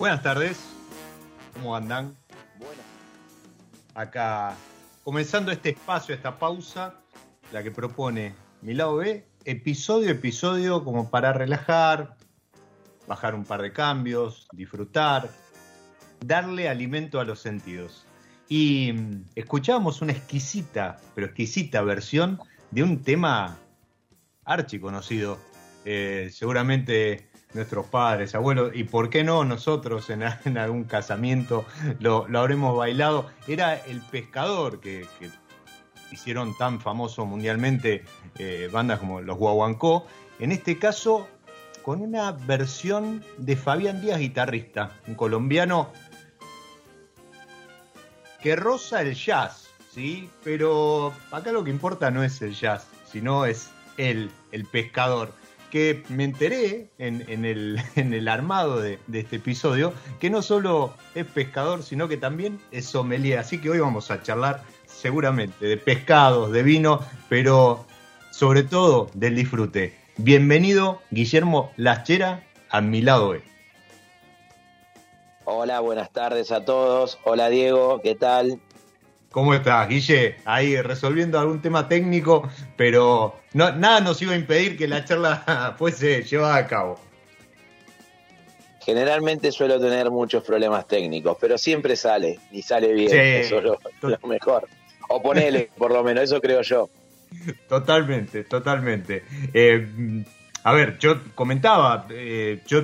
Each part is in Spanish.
Buenas tardes, ¿cómo andan? Buenas. Acá, comenzando este espacio, esta pausa, la que propone mi B, episodio episodio como para relajar, bajar un par de cambios, disfrutar, darle alimento a los sentidos. Y mm, escuchábamos una exquisita, pero exquisita versión de un tema archiconocido. Eh, seguramente nuestros padres, abuelos, y por qué no nosotros en, algún casamiento lo, habremos bailado. Era El Pescador, que, hicieron tan famoso mundialmente eh, bandas como los Guaguancó. En este caso, con una versión de Fabián Díaz, guitarrista, un colombiano que roza el jazz, ¿sí? Pero acá lo que importa no es el jazz, sino es él, el pescador que me enteré en, el, armado de, este episodio que no solo es pescador, sino que también es sommelier. Así que hoy vamos a charlar seguramente de pescados, de vino, pero sobre todo del disfrute. Bienvenido, Guillermo Lachera, a mi lado. Hola, buenas tardes a todos. Hola Diego, ¿qué tal? ¿Cómo estás, Guille? Ahí resolviendo algún tema técnico, pero nada nos iba a impedir que la charla fuese llevada a cabo. Generalmente suelo tener muchos problemas técnicos, pero siempre sale, y sale bien, eso es lo, mejor. O ponele, por lo menos, eso creo yo. Totalmente, totalmente. Eh, a ver, yo comentaba, eh, yo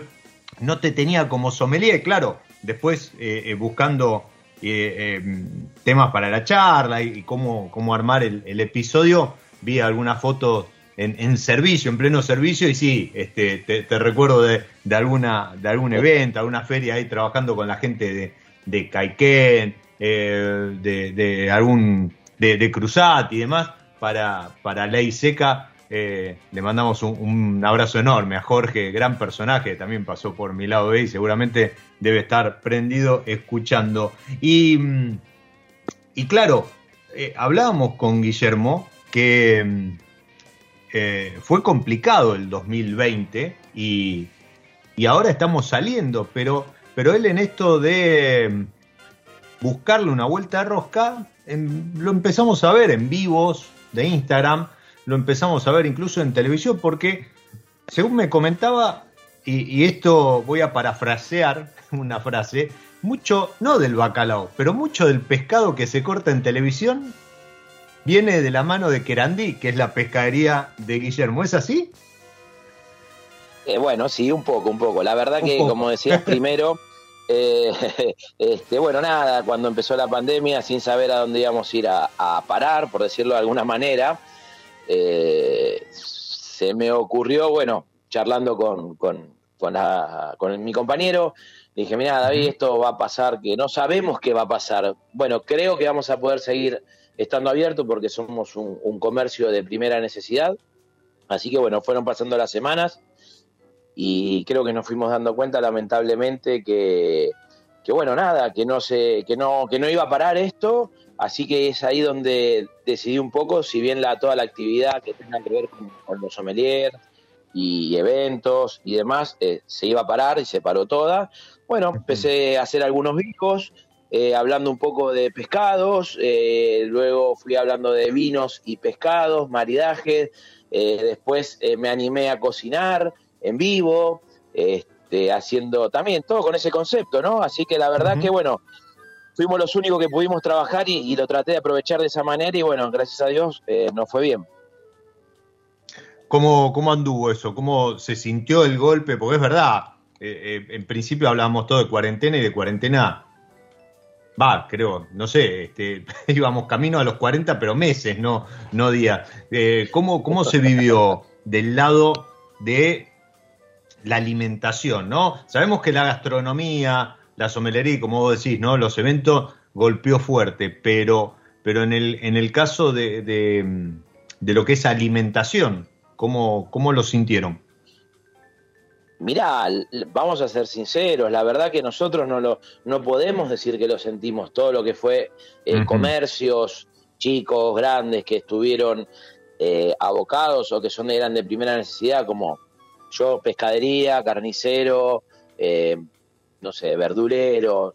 no te tenía como sommelier, claro, después eh, buscando temas para la charla y, cómo, cómo armar el, episodio, vi algunas fotos en, servicio, en pleno servicio, y sí, este, te, recuerdo de, alguna, de algún evento, alguna feria ahí trabajando con la gente de, de Caiquén, eh, de, algún de, de y demás, para, para Ley Seca. Eh, le mandamos un, abrazo enorme a Jorge, gran personaje, también pasó por mi lado B y seguramente debe estar prendido escuchando. Y, y claro, eh, hablábamos con Guillermo que eh, fue complicado el 2020 y, ahora estamos saliendo, pero, pero él en esto de mm, buscarle una vuelta a rosca, lo empezamos a ver en vivos de Instagram, lo empezamos a ver incluso en televisión, porque según me comentaba, y, esto voy a parafrasear una frase, mucho, no del bacalao, pero mucho del pescado que se corta en televisión viene de la mano de Querandí, que es la pescadería de Guillermo. ¿Es así? Eh, bueno, sí, un poco, un poco. La verdad que, como decías primero, eh, este, bueno, nada, cuando empezó la pandemia, sin saber a dónde íbamos a ir a, parar, por decirlo de alguna manera, eh, se me ocurrió, bueno, charlando con, con, con, mi compañero, dije, mira, David, esto va a pasar, que no sabemos qué va a pasar. Bueno, creo que vamos a poder seguir estando abierto porque somos un, comercio de primera necesidad. Así que bueno, fueron pasando las semanas y creo que nos fuimos dando cuenta lamentablemente que, que bueno, nada, que no se, que no, que no iba a parar esto, así que es ahí donde decidí un poco, si bien la, toda la actividad que tenga que ver con, los sommeliers y eventos y demás, eh, se iba a parar y se paró toda. Bueno, empecé a hacer algunos bicos, eh, hablando un poco de pescados, eh, luego fui hablando de vinos y pescados, maridajes, eh, después me animé a cocinar en vivo, este, haciendo también todo con ese concepto, ¿no? Así que la verdad que bueno, fuimos los únicos que pudimos trabajar y, lo traté de aprovechar de esa manera y bueno, gracias a Dios nos fue bien. ¿Cómo, ¿Cómo anduvo eso? ¿Cómo se sintió el golpe? Porque es verdad, en principio hablábamos todo de cuarentena y de cuarentena va, creo, no sé, este, íbamos camino a los 40, pero meses, no, no días. Eh, ¿cómo, ¿Cómo se vivió del lado de la alimentación, no? Sabemos que la gastronomía, la somelería, como vos decís, ¿no? Los eventos golpeó fuerte, pero, pero en, el, en el caso de, de, de lo que es alimentación, ¿cómo, cómo lo sintieron? Mirá, vamos a ser sinceros, la verdad que nosotros no, lo, no podemos decir que lo sentimos, todo lo que fue eh, comercios chicos, grandes, que estuvieron eh, abocados o que son de, eran de primera necesidad, como yo, pescadería, carnicero, eh, no sé, verdurero,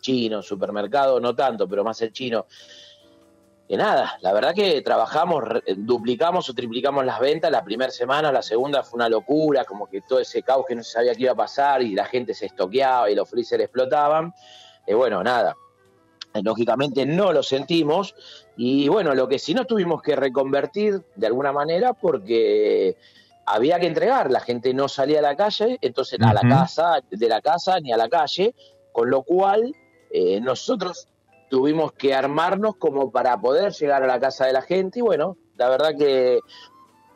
chino, supermercado, no tanto, pero más el chino. Que nada, la verdad que trabajamos, duplicamos o triplicamos las ventas. La primera semana, la segunda fue una locura, como que todo ese caos que no se sabía qué iba a pasar y la gente se estoqueaba y los freezer explotaban. bueno, nada, lógicamente no lo sentimos. Y bueno, lo que sí nos tuvimos que reconvertir de alguna manera porque había que entregar, la gente no salía a la calle, entonces a la casa, de la casa ni a la calle, con lo cual eh, nosotros tuvimos que armarnos como para poder llegar a la casa de la gente y bueno, la verdad que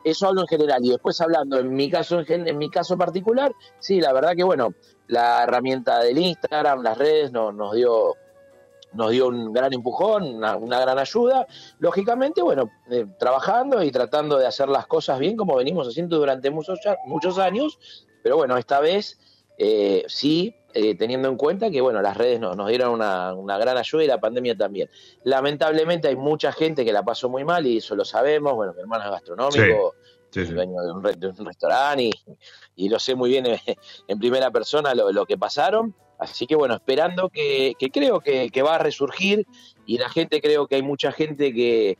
eso hablo en general. Y después hablando en mi caso en, mi caso particular, sí, la verdad que bueno, la herramienta del Instagram, las redes nos, nos dio nos dio un gran empujón, una, gran ayuda. Lógicamente, bueno, eh, trabajando y tratando de hacer las cosas bien como venimos haciendo durante muchos, muchos años, pero bueno, esta vez eh, sí eh, teniendo en cuenta que bueno las redes nos, dieron una, gran ayuda y la pandemia también. Lamentablemente hay mucha gente que la pasó muy mal y eso lo sabemos. Bueno, mi hermano gastronómico, dueño de un, restaurante y, lo sé muy bien en, primera persona lo, que pasaron. Así que bueno, esperando que, creo que, va a resurgir y la gente creo que hay mucha gente que,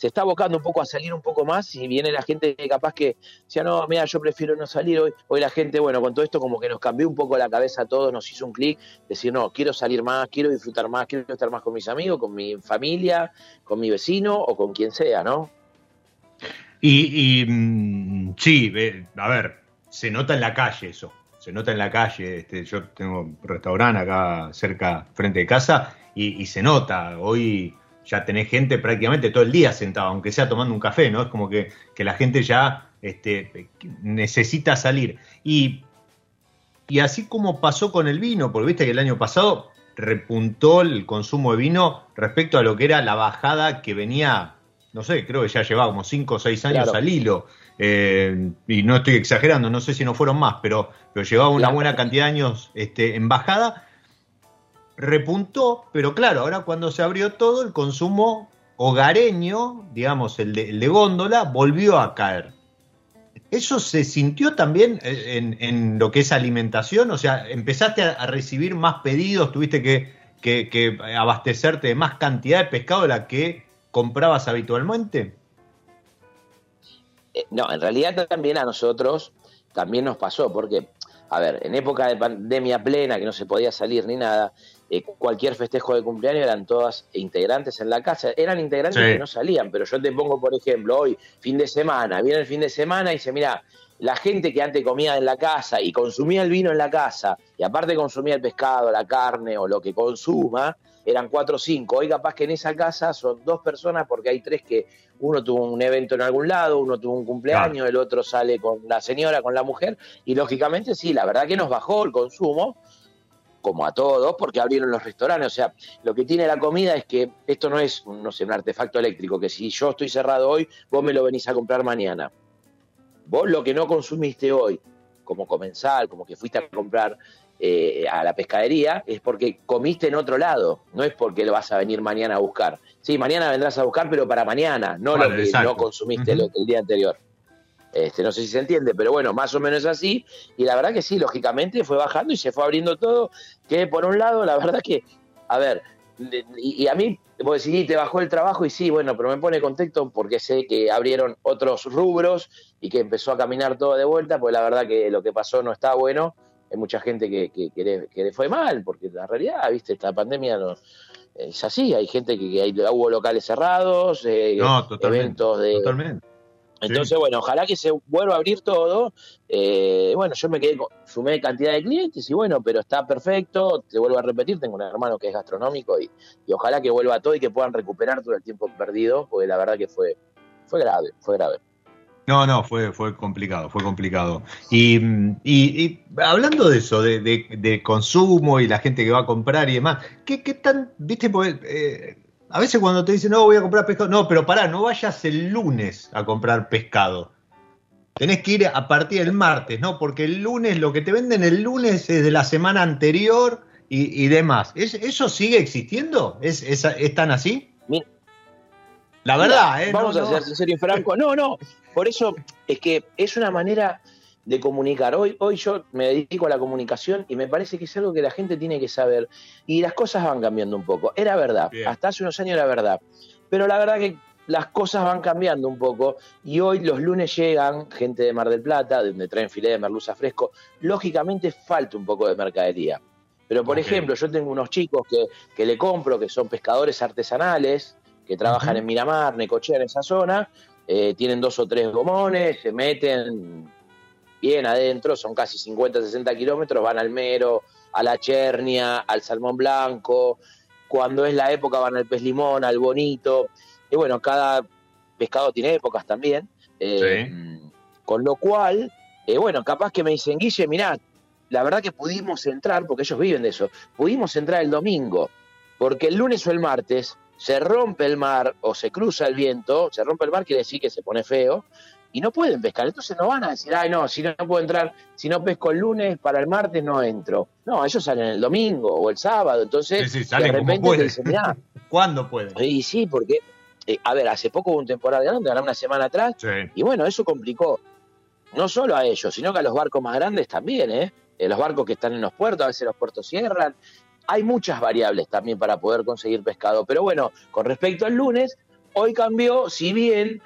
se está abocando un poco a salir un poco más y viene la gente que capaz que decía, no, mira, yo prefiero no salir hoy. Hoy la gente, bueno, con todo esto como que nos cambió un poco la cabeza a todos, nos hizo un clic, decir, no, quiero salir más, quiero disfrutar más, quiero estar más con mis amigos, con mi familia, con mi vecino o con quien sea, ¿no? Y, mm, sí, a ver, se nota en la calle eso, se nota en la calle. Este, yo tengo un restaurante acá cerca, frente de casa, y se nota. Hoy ya tenés gente prácticamente todo el día sentada, aunque sea tomando un café, ¿no? Es como que, la gente ya este, necesita salir. Y, y así como pasó con el vino, porque viste que el año pasado repuntó el consumo de vino respecto a lo que era la bajada que venía, no sé, creo que ya llevaba como 5 o 6 años al hilo. Eh, y no estoy exagerando, no sé si no fueron más, pero, pero llevaba una buena cantidad de años este, en bajada repuntó, pero claro, ahora cuando se abrió todo, el consumo hogareño, digamos, el de, góndola, volvió a caer. ¿Eso se sintió también en, lo que es alimentación? O sea, ¿empezaste a, recibir más pedidos? ¿Tuviste que, abastecerte de más cantidad de pescado de la que comprabas habitualmente? Eh, no, en realidad también a nosotros también nos pasó, porque, a ver, en época de pandemia plena, que no se podía salir ni nada, eh, cualquier festejo de cumpleaños eran todas integrantes en la casa. Eran integrantes que no salían, pero yo te pongo, por ejemplo, hoy, fin de semana, viene el fin de semana y dice, mira, la gente que antes comía en la casa y consumía el vino en la casa, y aparte consumía el pescado, la carne o lo que consuma, eran cuatro o cinco. Hoy capaz que en esa casa son dos personas porque hay tres que uno tuvo un evento en algún lado, uno tuvo un cumpleaños, el otro sale con la señora, con la mujer, y lógicamente sí, la verdad que nos bajó el consumo, como a todos, porque abrieron los restaurantes. O sea, lo que tiene la comida es que esto no es, no sé, un artefacto eléctrico, que si yo estoy cerrado hoy, vos me lo venís a comprar mañana. Vos lo que no consumiste hoy, como comensal, como que fuiste a comprar eh, a la pescadería, es porque comiste en otro lado, no es porque lo vas a venir mañana a buscar. Sí, mañana vendrás a buscar, pero para mañana, no lo que no consumiste el día anterior. Este, no sé si se entiende, pero bueno, más o menos así. Y la verdad que sí, lógicamente fue bajando y se fue abriendo todo. Que por un lado, la verdad que, a ver, y, a mí, vos decís, te bajó el trabajo y sí, bueno, pero me pone contexto porque sé que abrieron otros rubros y que empezó a caminar todo de vuelta, pues la verdad que lo que pasó no está bueno. Hay mucha gente que, que, le, fue mal, porque la realidad, viste, esta pandemia no, es así. Hay gente que, hay, hubo locales cerrados, eh, eventos de. Totalmente entonces, bueno, ojalá que se vuelva a abrir todo. Eh, bueno, yo me quedé, sumé cantidad de clientes y bueno, pero está perfecto. Te vuelvo a repetir, tengo un hermano que es gastronómico y, ojalá que vuelva todo y que puedan recuperar todo el tiempo perdido, porque la verdad que fue, fue grave, fue grave. No, no, fue, fue complicado, fue complicado. Y, y, hablando de eso, de, de, consumo y la gente que va a comprar y demás, ¿qué, qué tan, viste, eh, a veces cuando te dicen, no, voy a comprar pescado, no, pero pará, no vayas el lunes a comprar pescado. Tenés que ir a partir del martes, ¿no? Porque el lunes, lo que te venden el lunes es de la semana anterior y, demás. ¿Eso sigue existiendo? ¿Es, es, tan así? La verdad, ¿eh? Vamos a ser sinceros y franco. No, no. Por eso es que es una manera de comunicar. Hoy, hoy yo me dedico a la comunicación y me parece que es algo que la gente tiene que saber. Y las cosas van cambiando un poco. Era verdad, hasta hace unos años era verdad. Pero la verdad que las cosas van cambiando un poco y hoy los lunes llegan gente de Mar del Plata, donde traen filete de merluza fresco. Lógicamente falta un poco de mercadería. Pero, por ejemplo, yo tengo unos chicos que, que, le compro, que son pescadores artesanales, que trabajan en Miramar, Necochea, en esa zona, eh, tienen dos o tres gomones, se meten, bien adentro, son casi 50, 60 kilómetros, van al Mero, a la Chernia, al Salmón Blanco, cuando es la época van al pez limón, al bonito, y bueno, cada pescado tiene épocas también, eh, con lo cual, eh, bueno, capaz que me dicen, Guille, mirá, la verdad que pudimos entrar, porque ellos viven de eso, pudimos entrar el domingo, porque el lunes o el martes se rompe el mar o se cruza el viento, se rompe el mar quiere decir que se pone feo, y no pueden pescar. Entonces no van a decir, ay, no, si no, puedo entrar, si no pesco el lunes, para el martes no entro. No, ellos salen el domingo o el sábado. Entonces, de repente te dicen, ¿Cuándo pueden? Y sí, porque, eh, a ver, hace poco hubo un temporada grande, una semana atrás, y bueno, eso complicó no solo a ellos, sino que a los barcos más grandes también, ¿eh? ¿eh? Los barcos que están en los puertos, a veces los puertos cierran. Hay muchas variables también para poder conseguir pescado. Pero bueno, con respecto al lunes, Hoy cambió, si bien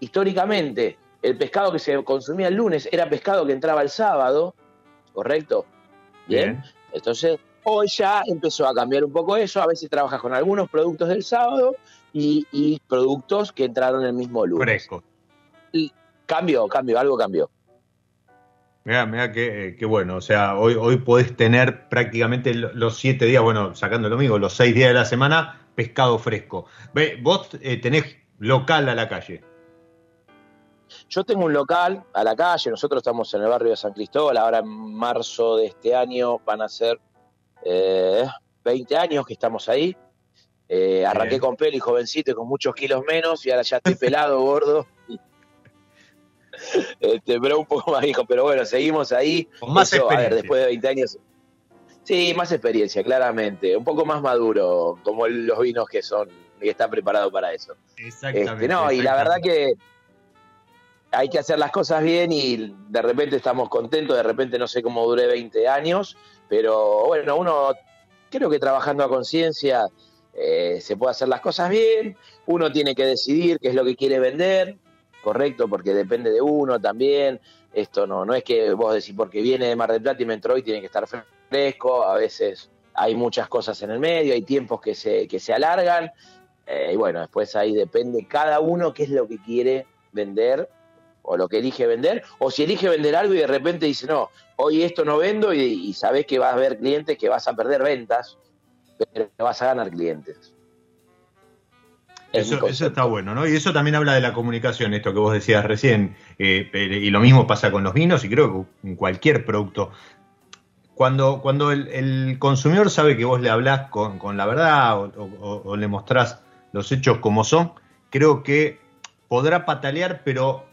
históricamente el pescado que se consumía el lunes era pescado que entraba el sábado, ¿correcto? Bien. Entonces, hoy ya empezó a cambiar un poco eso. A veces trabajas con algunos productos del sábado y, productos que entraron el mismo lunes. Fresco. Y cambió, cambió, algo cambió. Mira, mira qué, bueno. O sea, hoy, hoy podés tener prácticamente los siete días, bueno, sacando lo mismo, los seis días de la semana, pescado fresco. Ve, vos eh, tenés local a la calle. Yo tengo un local a la calle, nosotros estamos en el barrio de San Cristóbal, ahora en marzo de este año van a ser eh, 20 años que estamos ahí. Eh, arranqué con pelo y jovencito y con muchos kilos menos y ahora ya estoy pelado, gordo. Este, pero un poco más viejo, pero bueno, seguimos ahí. Con más experiencia. después de 20 años. Sí, más experiencia, claramente. Un poco más maduro, como los vinos que son, y están preparados para eso. Exactamente. Este, no, y la verdad que hay que hacer las cosas bien y de repente estamos contentos, de repente no sé cómo duré 20 años, pero bueno, uno creo que trabajando a conciencia eh, se puede hacer las cosas bien, uno tiene que decidir qué es lo que quiere vender, correcto, porque depende de uno también, esto no, no es que vos decís porque viene de Mar del Plata y me entró y tiene que estar fresco, a veces hay muchas cosas en el medio, hay tiempos que se, que se alargan, eh, y bueno, después ahí depende cada uno qué es lo que quiere vender o lo que elige vender, o si elige vender algo y de repente dice, no, hoy esto no vendo y, sabes que vas a haber clientes que vas a perder ventas, pero vas a ganar clientes. Eso, está bueno, ¿no? Y eso también habla de la comunicación, esto que vos decías recién, eh, y lo mismo pasa con los vinos y creo que en cualquier producto. Cuando, cuando el, consumidor sabe que vos le hablás con, la verdad o, o le mostrás los hechos como son, creo que podrá patalear, pero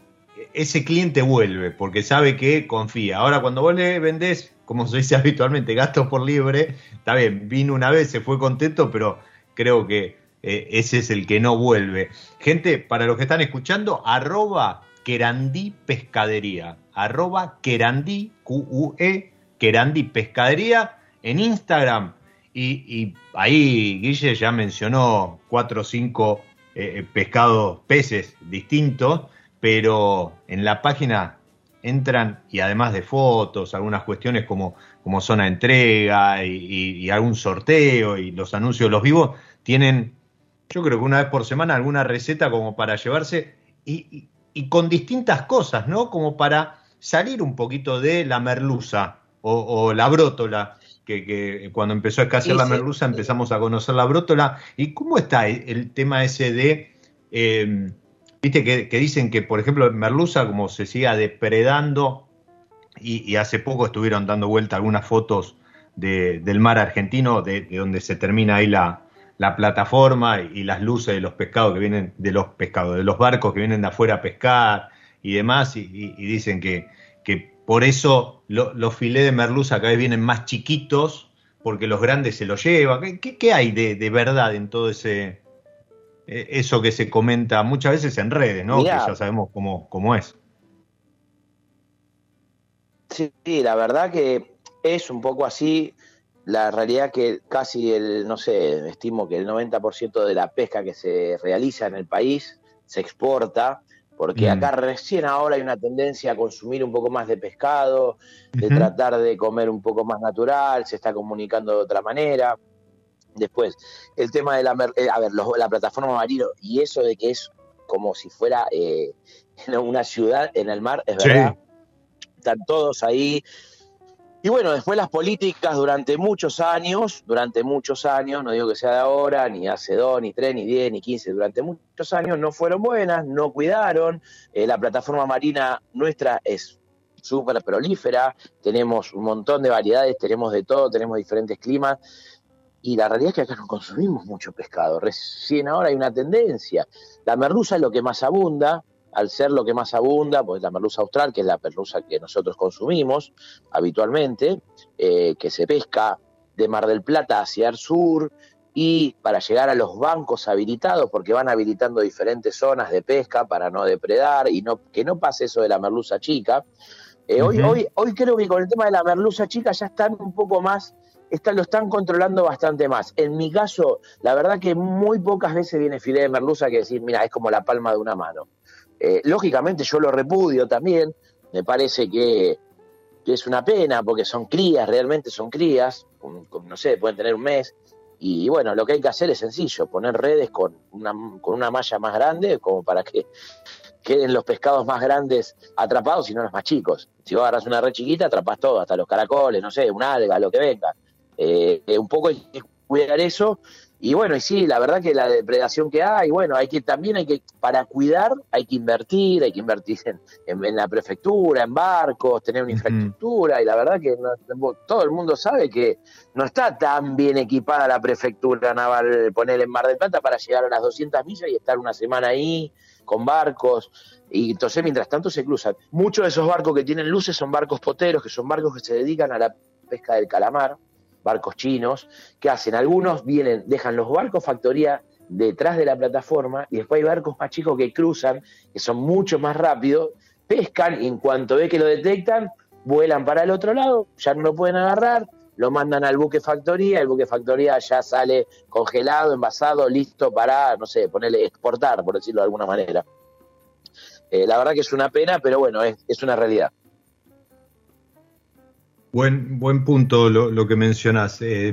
ese cliente vuelve porque sabe que confía. Ahora, cuando vos le vendés, como se dice habitualmente, gastos por libre, está bien, vino una vez, se fue contento, pero creo que eh, ese es el que no vuelve. Gente, para los que están escuchando, arroba Querandí Pescadería, arroba Querandí, Q-U-E, Querandí Pescadería en Instagram. Y, ahí Guille ya mencionó cuatro o cinco eh, pescados, peces distintos pero en la página entran y además de fotos, algunas cuestiones como, como zona entrega y, algún sorteo y los anuncios los vivos, tienen, yo creo que una vez por semana alguna receta como para llevarse y, con distintas cosas, ¿no? Como para salir un poquito de la merluza o, la brótola, que, cuando empezó a escasear la merluza empezamos a conocer la brótola. ¿Y cómo está el, tema ese de... Eh, Viste que, dicen que, por ejemplo, en Merluza, como se siga depredando, y, hace poco estuvieron dando vuelta algunas fotos del mar argentino, de, donde se termina ahí la, plataforma y, las luces de los pescados que vienen, de los pescados, de los barcos que vienen de afuera a pescar y demás, y, dicen que, que, por eso los filés de merluza cada vez vienen más chiquitos, porque los grandes se los llevan. ¿Qué, hay de verdad en todo ese, eh, eso que se comenta muchas veces en redes, ¿no? que ya sabemos cómo, cómo es. Sí, la verdad que es un poco así. La realidad que casi el, no sé, estimo que el 90% de la pesca que se realiza en el país se exporta, porque mm. acá recién ahora hay una tendencia a consumir un poco más de pescado, de tratar de comer un poco más natural, se está comunicando de otra manera. Después, el tema de la, eh, a ver, la plataforma marino y eso de que es como si fuera eh, una ciudad en el mar, es verdad. Están todos ahí. Y bueno, después las políticas durante muchos años, durante muchos años, no digo que sea de ahora, ni hace dos, ni tres, ni diez, ni quince, durante muchos años no fueron buenas, no cuidaron. Eh, la plataforma marina nuestra es súper prolífera, tenemos un montón de variedades, tenemos de todo, tenemos diferentes climas y la realidad es que acá no consumimos mucho pescado. Recién ahora hay una tendencia. La merluza es lo que más abunda, al ser lo que más abunda, pues la merluza austral, que es la merluza que nosotros consumimos habitualmente, eh, que se pesca de Mar del Plata hacia el sur y para llegar a los bancos habilitados, porque van habilitando diferentes zonas de pesca para no depredar y no, que no pase eso de la merluza chica. Eh, hoy, hoy, hoy creo que con el tema de la merluza chica ya están un poco más lo están controlando bastante más. En mi caso, la verdad que muy pocas veces viene filé de merluza que decir, mira, es como la palma de una mano. Eh, lógicamente yo lo repudio también, me parece que, es una pena porque son crías, realmente son crías, no sé, pueden tener un mes. Y bueno, lo que hay que hacer es sencillo, poner redes con una, con una malla más grande como para que queden los pescados más grandes atrapados y no los más chicos. Si vos agarras una red chiquita, atrapas todo, hasta los caracoles, no sé, un alga, lo que venga. Eh, un poco hay que cuidar eso. Y bueno, y sí, la verdad que la depredación que hay, bueno, hay que también hay que, para cuidar, hay que invertir, hay que invertir en, la prefectura, en barcos, tener una infraestructura, y la verdad que todo el mundo sabe que no está tan bien equipada la prefectura naval, poner en Mar del Plata para llegar a las 200 millas y estar una semana ahí con barcos, y entonces mientras tanto se cruzan. Muchos de esos barcos que tienen luces son barcos poteros, que son barcos que se dedican a la pesca del calamar, barcos chinos, que hacen algunos, vienen, dejan los barcos factoría detrás de la plataforma y después hay barcos más chicos que cruzan, que son mucho más rápidos, pescan y en cuanto ve que lo detectan, vuelan para el otro lado, ya no lo pueden agarrar, lo mandan al buque factoría, el buque factoría ya sale congelado, envasado, listo para, no sé, ponerle exportar, por decirlo de alguna manera. Eh, la verdad que es una pena, pero bueno, es una realidad. Buen, buen punto lo, que mencionas. Eh,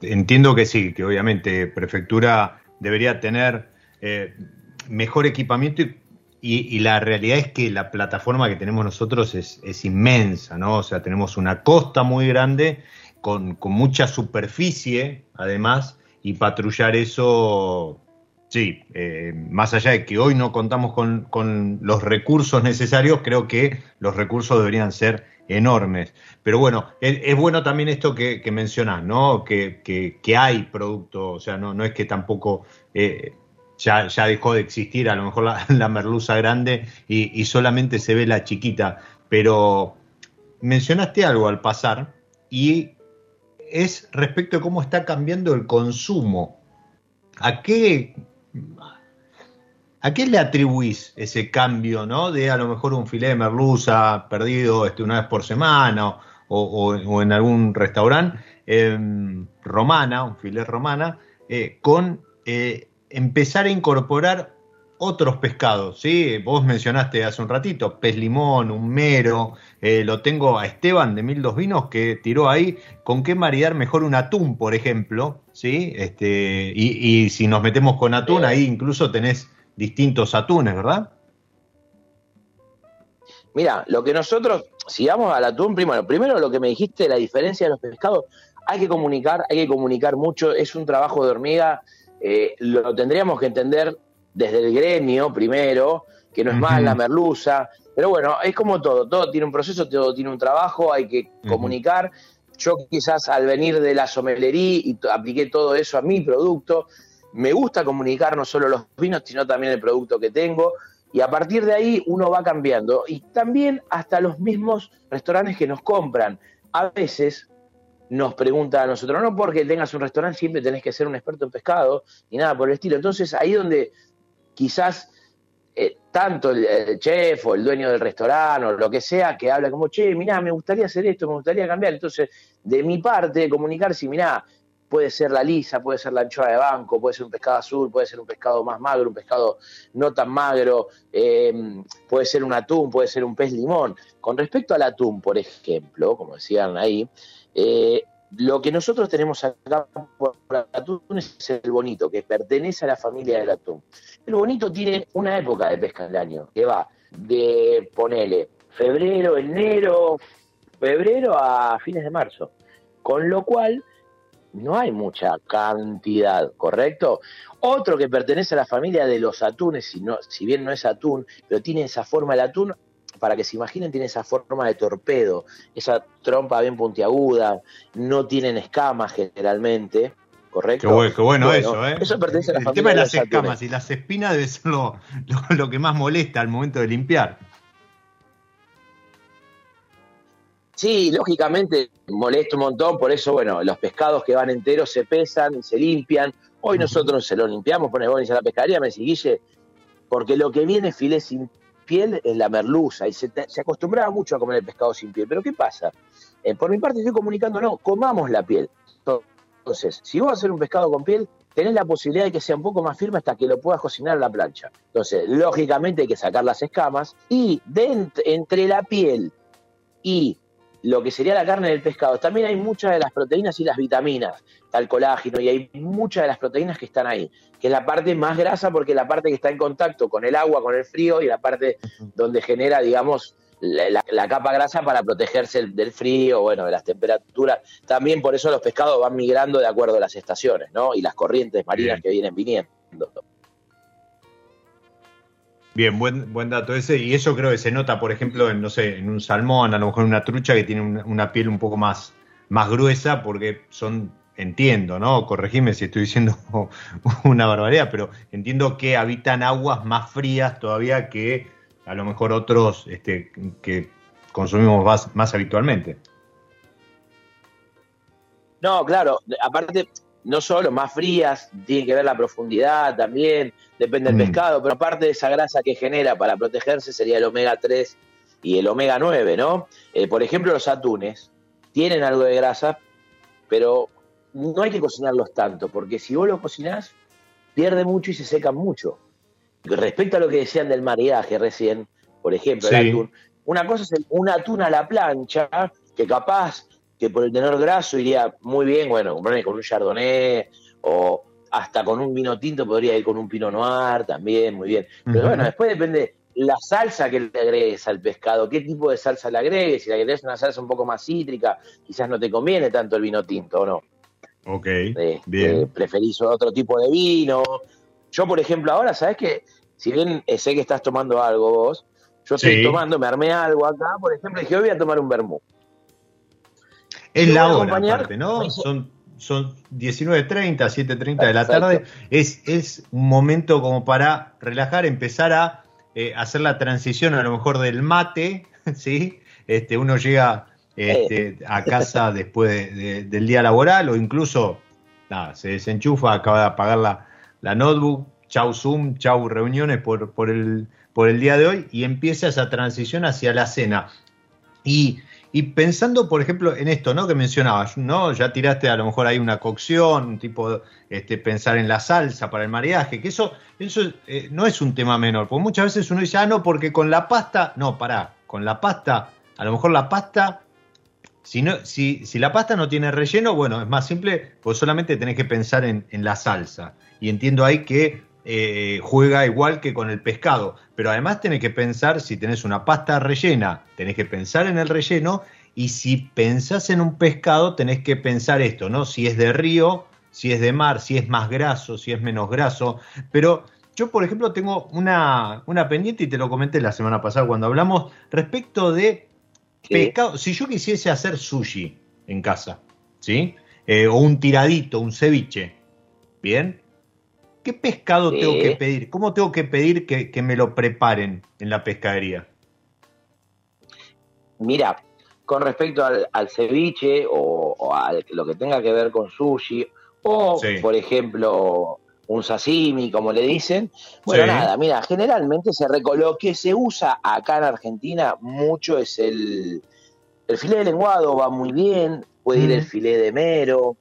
entiendo que sí, que obviamente Prefectura debería tener eh, mejor equipamiento y, la realidad es que la plataforma que tenemos nosotros es, inmensa, ¿no? O sea, tenemos una costa muy grande con, mucha superficie, además, y patrullar eso, sí, eh, más allá de que hoy no contamos con, con los recursos necesarios, creo que los recursos deberían ser enormes. Pero bueno, es, bueno también esto que, mencionás, ¿no? Que, que, hay producto, o sea, no, no es que tampoco eh, ya, ya, dejó de existir a lo mejor la, merluza grande y, solamente se ve la chiquita, pero mencionaste algo al pasar y es respecto de cómo está cambiando el consumo. ¿A qué, ¿A qué le atribuís ese cambio, ¿no? De a lo mejor un filé de merluza perdido este, una vez por semana o, en algún restaurante em, romana, un filé romana, eh, con eh, empezar a incorporar otros pescados, ¿sí? Vos mencionaste hace un ratito, pez limón, un mero, eh, lo tengo a Esteban de Mil Dos Vinos que tiró ahí con qué maridar mejor un atún, por ejemplo, ¿sí? Este, y, y si nos metemos con atún, ahí incluso tenés distintos atunes, ¿verdad? Mira, lo que nosotros, si vamos al atún, primero, primero lo que me dijiste, la diferencia de los pescados, hay que comunicar, hay que comunicar mucho, es un trabajo de hormiga, eh, lo tendríamos que entender desde el gremio primero, que no es más la merluza, pero bueno, es como todo, todo tiene un proceso, todo tiene un trabajo, hay que comunicar. Yo quizás al venir de la somelería y apliqué todo eso a mi producto, me gusta comunicar no solo los vinos, sino también el producto que tengo. Y a partir de ahí uno va cambiando. Y también hasta los mismos restaurantes que nos compran. A veces nos preguntan a nosotros, no porque tengas un restaurante siempre tenés que ser un experto en pescado, ni nada por el estilo. Entonces ahí donde quizás eh, tanto el, chef o el dueño del restaurante o lo que sea, que habla como, che, mirá, me gustaría hacer esto, me gustaría cambiar. Entonces, de mi parte, comunicar si, mirá, puede ser la lisa, puede ser la anchoa de banco, puede ser un pescado azul, puede ser un pescado más magro, un pescado no tan magro, eh, puede ser un atún, puede ser un pez limón. Con respecto al atún, por ejemplo, como decían ahí, eh, lo que nosotros tenemos acá por atún es el bonito, que pertenece a la familia del atún. El bonito tiene una época de pesca del año, que va de, ponele, febrero, enero, febrero a fines de marzo. Con lo cual, no hay mucha cantidad, ¿correcto? Otro que pertenece a la familia de los atunes, si, no, si bien no es atún, pero tiene esa forma, el atún, para que se imaginen, tiene esa forma de torpedo, esa trompa bien puntiaguda, no tienen escamas generalmente, ¿correcto? Qué bueno, eso, ¿eh? Eso pertenece a la familia. El tema de las escamas y las espinas debe ser lo que más molesta al momento de limpiar. Sí, lógicamente molesta un montón, por eso, bueno, los pescados que van enteros se pesan, y se limpian. Hoy nosotros se lo limpiamos, pone Bonis a la pescadería, me decís, porque lo que viene filé sin piel es la merluza, y se, se acostumbraba mucho a comer el pescado sin piel. Pero ¿qué pasa? Eh, por mi parte estoy comunicando, no, comamos la piel. Entonces, si vos vas a hacer un pescado con piel, tenés la posibilidad de que sea un poco más firme hasta que lo puedas cocinar en la plancha. Entonces, lógicamente hay que sacar las escamas y entre la piel y lo que sería la carne del pescado, también hay muchas de las proteínas y las vitaminas, tal colágeno, y hay muchas de las proteínas que están ahí, que es la parte más grasa porque es la parte que está en contacto con el agua, con el frío, y la parte donde genera, digamos, la, capa grasa para protegerse del frío, bueno, de las temperaturas. También por eso los pescados van migrando de acuerdo a las estaciones, ¿no? Y las corrientes marinas que vienen viniendo. Bien, buen, buen dato ese. Y eso creo que se nota, por ejemplo, en, no sé, en un salmón, a lo mejor en una trucha que tiene una, piel un poco más, más gruesa, porque son, entiendo, ¿no? Corregime si estoy diciendo una barbaridad, pero entiendo que habitan aguas más frías todavía que a lo mejor otros este, que consumimos más, más habitualmente. No, claro, aparte, no solo más frías, tiene que ver la profundidad también, depende del mm. pescado, pero aparte de esa grasa que genera para protegerse sería el omega 3 y el omega 9, ¿no? Eh, por ejemplo, los atunes tienen algo de grasa, pero no hay que cocinarlos tanto, porque si vos los cocinás, pierde mucho y se secan mucho. Respecto a lo que decían del maridaje recién, por ejemplo, el atún, una cosa es un atún a la plancha, que capaz que por el tenor graso iría muy bien, bueno, comprarme con un chardonnay o hasta con un vino tinto podría ir con un pinot noir también, muy bien. Pero bueno, después depende la salsa que le agregues al pescado, qué tipo de salsa le agregues, si le agregues una salsa un poco más cítrica, quizás no te conviene tanto el vino tinto, ¿o no? Ok, este, bien. Preferís otro tipo de vino. Yo, por ejemplo, ahora, ¿sabes qué? Si bien sé que estás tomando algo vos, yo estoy tomando, me armé algo acá, por ejemplo, dije, hoy voy a tomar un vermú. Es la hora, aparte, ¿no? Son, son 19.30, 7.30 de la tarde. Es, es un momento como para relajar, empezar a eh, hacer la transición a lo mejor del mate, ¿sí? Este, uno llega este, a casa después del día laboral o incluso nada, se desenchufa, acaba de apagar la, la notebook, chau Zoom, chau reuniones por, por, el, por el día de hoy y empieza esa transición hacia la cena. Y y pensando, por ejemplo, en esto, ¿no? Que mencionabas, ¿no? Ya tiraste a lo mejor hay una cocción, tipo, este, pensar en la salsa para el maridaje, que eso, eso eh, no es un tema menor, porque muchas veces uno dice, ah, no, porque con la pasta, no, pará, con la pasta, a lo mejor la pasta, si, no, si, si la pasta no tiene relleno, bueno, es más simple, pues solamente tenés que pensar en, en la salsa. Y entiendo ahí que eh, juega igual que con el pescado. Pero además tenés que pensar, si tenés una pasta rellena, tenés que pensar en el relleno. Y si pensás en un pescado, tenés que pensar esto, ¿no? Si es de río, si es de mar, si es más graso, si es menos graso. Pero yo, por ejemplo, tengo una, una pendiente y te lo comenté la semana pasada cuando hablamos respecto de pescado. Si yo quisiese hacer sushi en casa, ¿sí? Eh, o un tiradito, un ceviche, ¿bien? ¿Qué pescado tengo que pedir? ¿Cómo tengo que pedir que, me lo preparen en la pescadería? Mira, con respecto al, ceviche o, a lo que tenga que ver con sushi, o por ejemplo un sashimi, como le dicen. Bueno, nada, mira, generalmente se lo que se usa acá en Argentina mucho es el, el filé de lenguado, va muy bien, puede ir el filé de mero,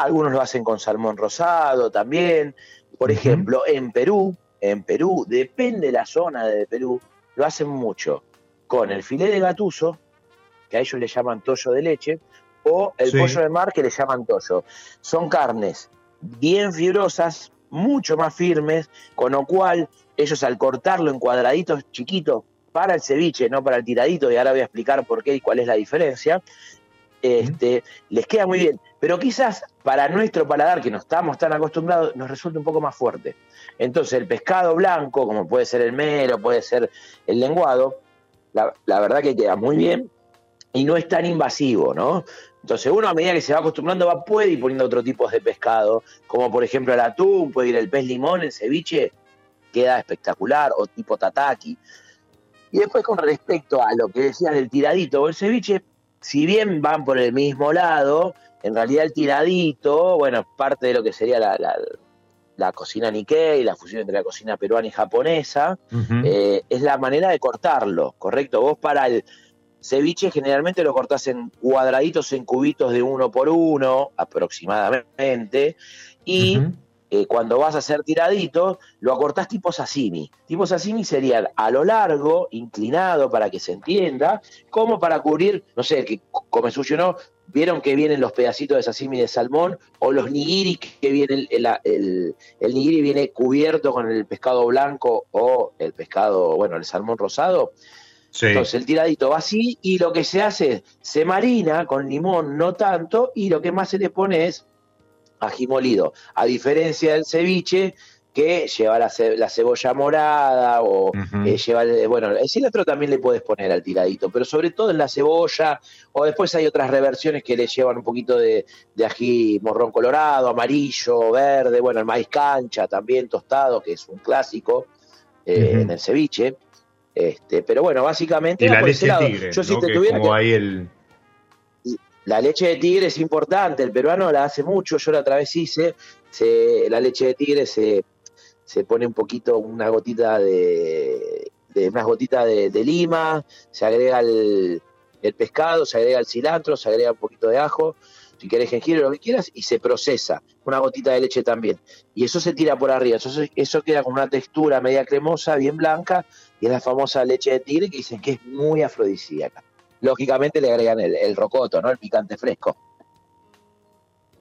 algunos lo hacen con salmón rosado también. Por ejemplo, en Perú, en Perú, depende de la zona de Perú, lo hacen mucho con el filé de gatuso, que a ellos le llaman tollo de leche, o el pollo de mar que le llaman tollo. Son carnes bien fibrosas, mucho más firmes, con lo cual ellos al cortarlo en cuadraditos chiquitos para el ceviche, no para el tiradito, y ahora voy a explicar por qué y cuál es la diferencia, este, les queda muy bien. Pero quizás para nuestro paladar, que no estamos tan acostumbrados, nos resulta un poco más fuerte. Entonces, el pescado blanco, como puede ser el mero, puede ser el lenguado, la, verdad que queda muy bien y no es tan invasivo, ¿no? Entonces uno a medida que se va acostumbrando va, puede ir poniendo otro tipo de pescado, como por ejemplo el atún, puede ir el pez limón, el ceviche, queda espectacular, o tipo tataki. Y después con respecto a lo que decías del tiradito o el ceviche, si bien van por el mismo lado, en realidad el tiradito, bueno, parte de lo que sería la, la, cocina Nikkei, la fusión entre la cocina peruana y japonesa, eh, es la manera de cortarlo, ¿correcto? Vos para el, ceviche generalmente lo cortás en cuadraditos, en cubitos de uno por uno aproximadamente, y eh, cuando vas a hacer tiradito, lo acortás tipo sashimi. Tipo sashimi sería a lo largo, inclinado para que se entienda, como para cubrir, no sé, que come sushi o no, vieron que vienen los pedacitos de sashimi de salmón o los nigiri que viene el, el, el, nigiri viene cubierto con el pescado blanco o el pescado, bueno, el salmón rosado. Entonces el tiradito va así y lo que se hace es, se marina con limón, no tanto, y lo que más se le pone es ají molido. A diferencia del ceviche, que lleva la, cebolla morada o eh, lleva, bueno, el cilantro también le puedes poner al tiradito, pero sobre todo en la cebolla, o después hay otras reversiones que le llevan un poquito de, ají morrón colorado, amarillo, verde, bueno, el maíz cancha también tostado, que es un clásico eh, en el ceviche. Este, pero bueno, básicamente... Y la leche tigre, Yo si te tuviera como ahí el la leche de tigre es importante, el peruano la hace mucho, yo la otra vez hice, la leche de tigre se, se pone un poquito, una gotita de, de gotitas de, lima, se agrega el, pescado, se agrega el cilantro, se agrega un poquito de ajo, si querés jengibre, lo que quieras, y se procesa, una gotita de leche también. Y eso se tira por arriba, eso, eso queda con una textura media cremosa, bien blanca, y es la famosa leche de tigre que dicen que es muy afrodisíaca lógicamente le agregan el, rocoto, ¿no? El picante fresco.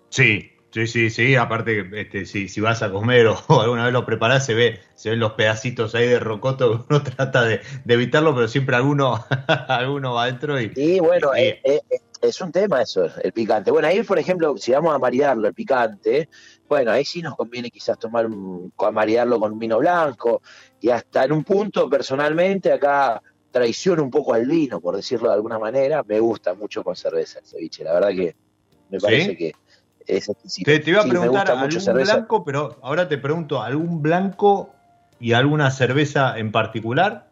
Sí, sí, sí, sí. Aparte, este, si, si vas a comer o, alguna vez lo preparás, se ve, se ven los pedacitos ahí de rocoto. Uno trata de, evitarlo, pero siempre alguno, alguno va adentro y. Sí, bueno, eh, eh, es, un tema eso, el picante. Bueno, ahí, por ejemplo, si vamos a maridarlo, el picante, bueno, ahí sí nos conviene quizás tomar un, maridarlo con un vino blanco. Y hasta en un punto, personalmente, acá traiciona un poco al vino, por decirlo de alguna manera. Me gusta mucho con cerveza el ceviche, la verdad que me parece que es exquisito. Te, iba a preguntar algún blanco, pero ahora te pregunto, ¿algún blanco y alguna cerveza en particular?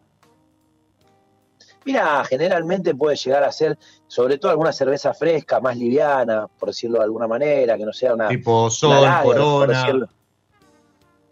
Mira, generalmente puede llegar a ser, sobre todo alguna cerveza fresca, más liviana, por decirlo de alguna manera, que no sea una. Tipo Sol, Corona.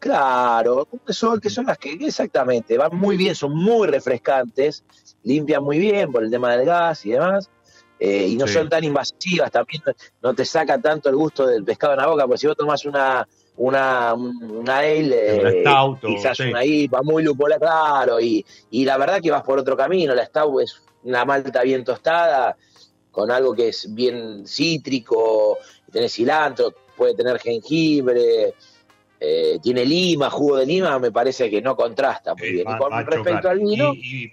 Claro, que son, que son las que exactamente van muy bien, son muy refrescantes, limpian muy bien por el tema del gas y demás, eh, y no son tan invasivas, también no te saca tanto el gusto del pescado en la boca, porque si vos tomás una una, una ale, eh, quizás una IPA muy lupola, claro, y, y la verdad que vas por otro camino, la stout es una malta bien tostada, con algo que es bien cítrico, tenés cilantro, puede tener jengibre, eh, tiene lima, jugo de lima, me parece que no contrasta muy bien. y con respecto al vino. Y,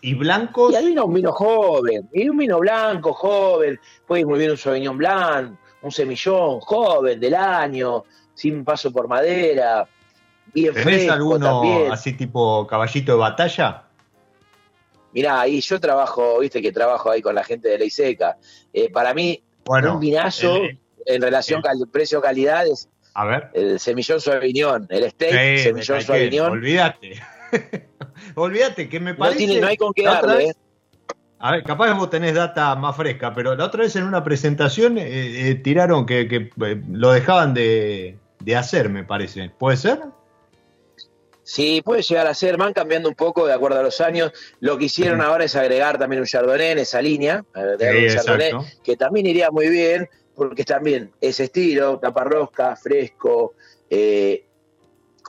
y, blancos. Y al vino, un vino joven. Y un vino blanco, joven. Puede ir muy bien un Sauvignon Blanc, un semillón, joven, del año, sin paso por madera. Bien ¿Tenés alguno así tipo caballito de batalla? Mirá, ahí yo trabajo, viste que trabajo ahí con la gente de Ley Seca. Eh, para mí, un vinazo en relación al precio-calidad es a ver. El semillón Sauvignon, el steak semillón Sauvignon. Olvídate. olvídate, que me parece. No, tiene, no hay con qué darle. ¿eh? A ver, capaz que vos tenés data más fresca, pero la otra vez en una presentación eh, eh, tiraron que, lo dejaban de, hacer, me parece. ¿Puede ser? Sí, puede llegar a ser, van cambiando un poco de acuerdo a los años. Lo que hicieron ahora es agregar también un Chardonnay en esa línea, un Chardonnay, que también iría muy bien porque también ese estilo, taparrosca, fresco, eh,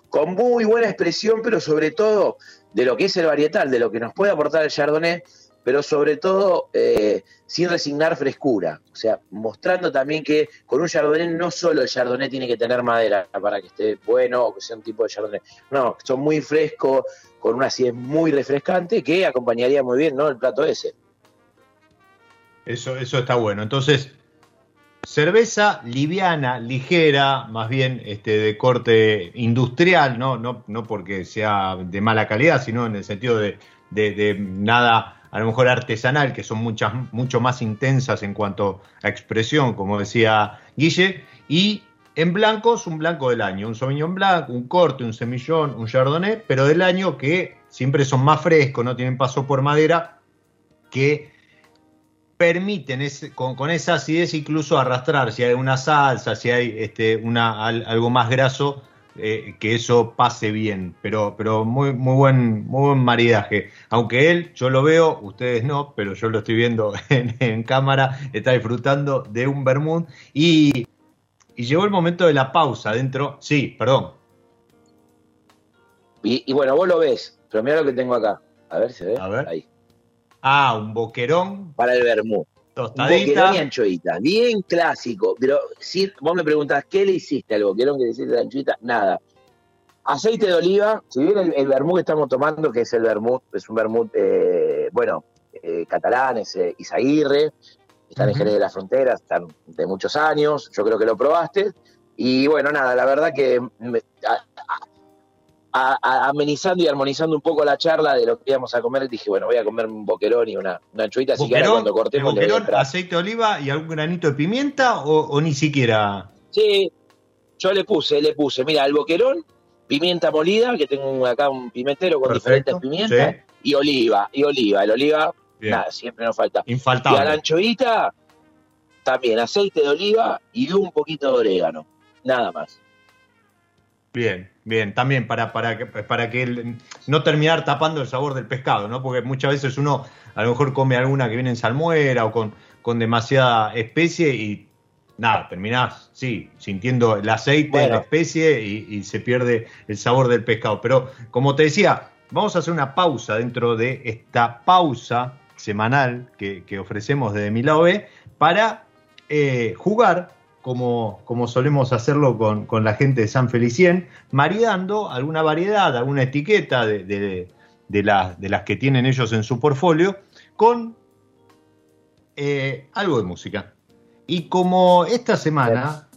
con muy buena expresión, pero sobre todo de lo que es el varietal, de lo que nos puede aportar el Chardonnay, pero sobre todo eh, sin resignar frescura. O sea, mostrando también que con un Chardonnay no solo el Chardonnay tiene que tener madera para que esté bueno o que sea un tipo de Chardonnay. No, son muy frescos, con una acidez muy refrescante que acompañaría muy bien ¿no? el plato ese. Eso, eso está bueno. Entonces, cerveza liviana, ligera, más bien este, de corte industrial, ¿no? No, no porque sea de mala calidad, sino en el sentido de, nada a lo mejor artesanal, que son muchas, mucho más intensas en cuanto a expresión, como decía Guille, y en blancos, un blanco del año, un Sauvignon Blanc, un corte, un semillón, un Chardonnay, pero del año que siempre son más frescos, no tienen paso por madera, que permiten con, esa acidez incluso arrastrar, si hay una salsa, si hay este, una, algo más graso, eh, que eso pase bien, pero, pero muy, muy, buen, muy buen maridaje. Aunque él, yo lo veo, ustedes no, pero yo lo estoy viendo en, cámara, está disfrutando de un vermut y, y llegó el momento de la pausa dentro. Sí, perdón. Y, bueno, vos lo ves, pero mira lo que tengo acá. A ver, ¿se ve? A ver. Ahí. Ah, un boquerón. Para el vermut. Boquerón y anchoita, bien clásico. Pero si vos me preguntás, ¿qué le hiciste al boquerón que le hiciste a la anchoita? Nada. Aceite de oliva, si bien el, el que estamos tomando, que es el vermut, es un vermut, eh, bueno, eh, catalán, es eh, Isaguirre, están en Jerez de las Fronteras, están de muchos años, yo creo que lo probaste. Y bueno, nada, la verdad que amenizando y armonizando un poco la charla de lo que íbamos a comer, dije, bueno, voy a comer un boquerón y una, una anchoita, así que ahora cuando cortemos... ¿Boquerón, aceite de oliva y algún granito de pimienta o, ni siquiera...? Sí, yo le puse, le puse, mira, el boquerón, pimienta molida, que tengo acá un pimentero con diferentes pimientas, y oliva, y oliva, el oliva, nada, siempre nos falta. Infaltable. Y a la anchoita, también aceite de oliva y un poquito de orégano, nada más. Bien, bien, también para, para, que, para que no terminar tapando el sabor del pescado, ¿no? Porque muchas veces uno a lo mejor come alguna que viene en salmuera o con, con demasiada especie y nada, terminás, sí, sintiendo el aceite de la especie y, se pierde el sabor del pescado. Pero como te decía, vamos a hacer una pausa dentro de esta pausa semanal que, ofrecemos desde mi lado B para eh, jugar como, como solemos hacerlo con, la gente de San Felicien, maridando alguna variedad, alguna etiqueta de, de, de, las que tienen ellos en su portfolio con eh, algo de música. Y como esta semana,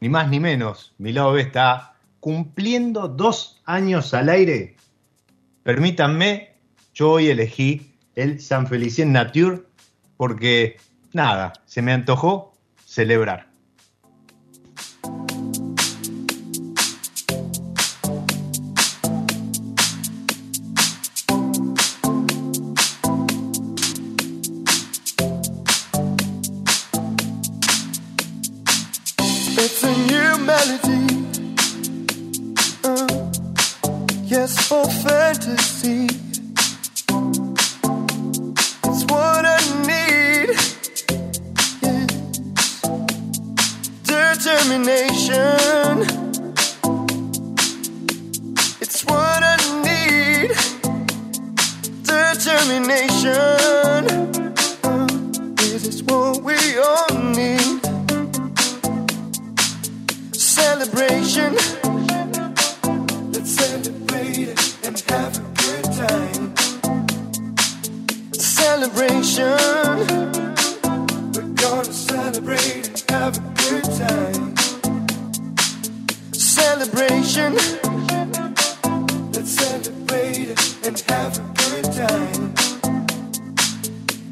ni más ni menos, mi lado B está cumpliendo dos años al aire, permítanme, yo hoy elegí el San Felicien Nature porque, nada, se me antojó celebrar. Determination. Uh, this is what we all need. Celebration. Let's celebrate it and have a good time. Celebration. We're gonna celebrate and have a good time. Celebration. Celebrate and have a good time.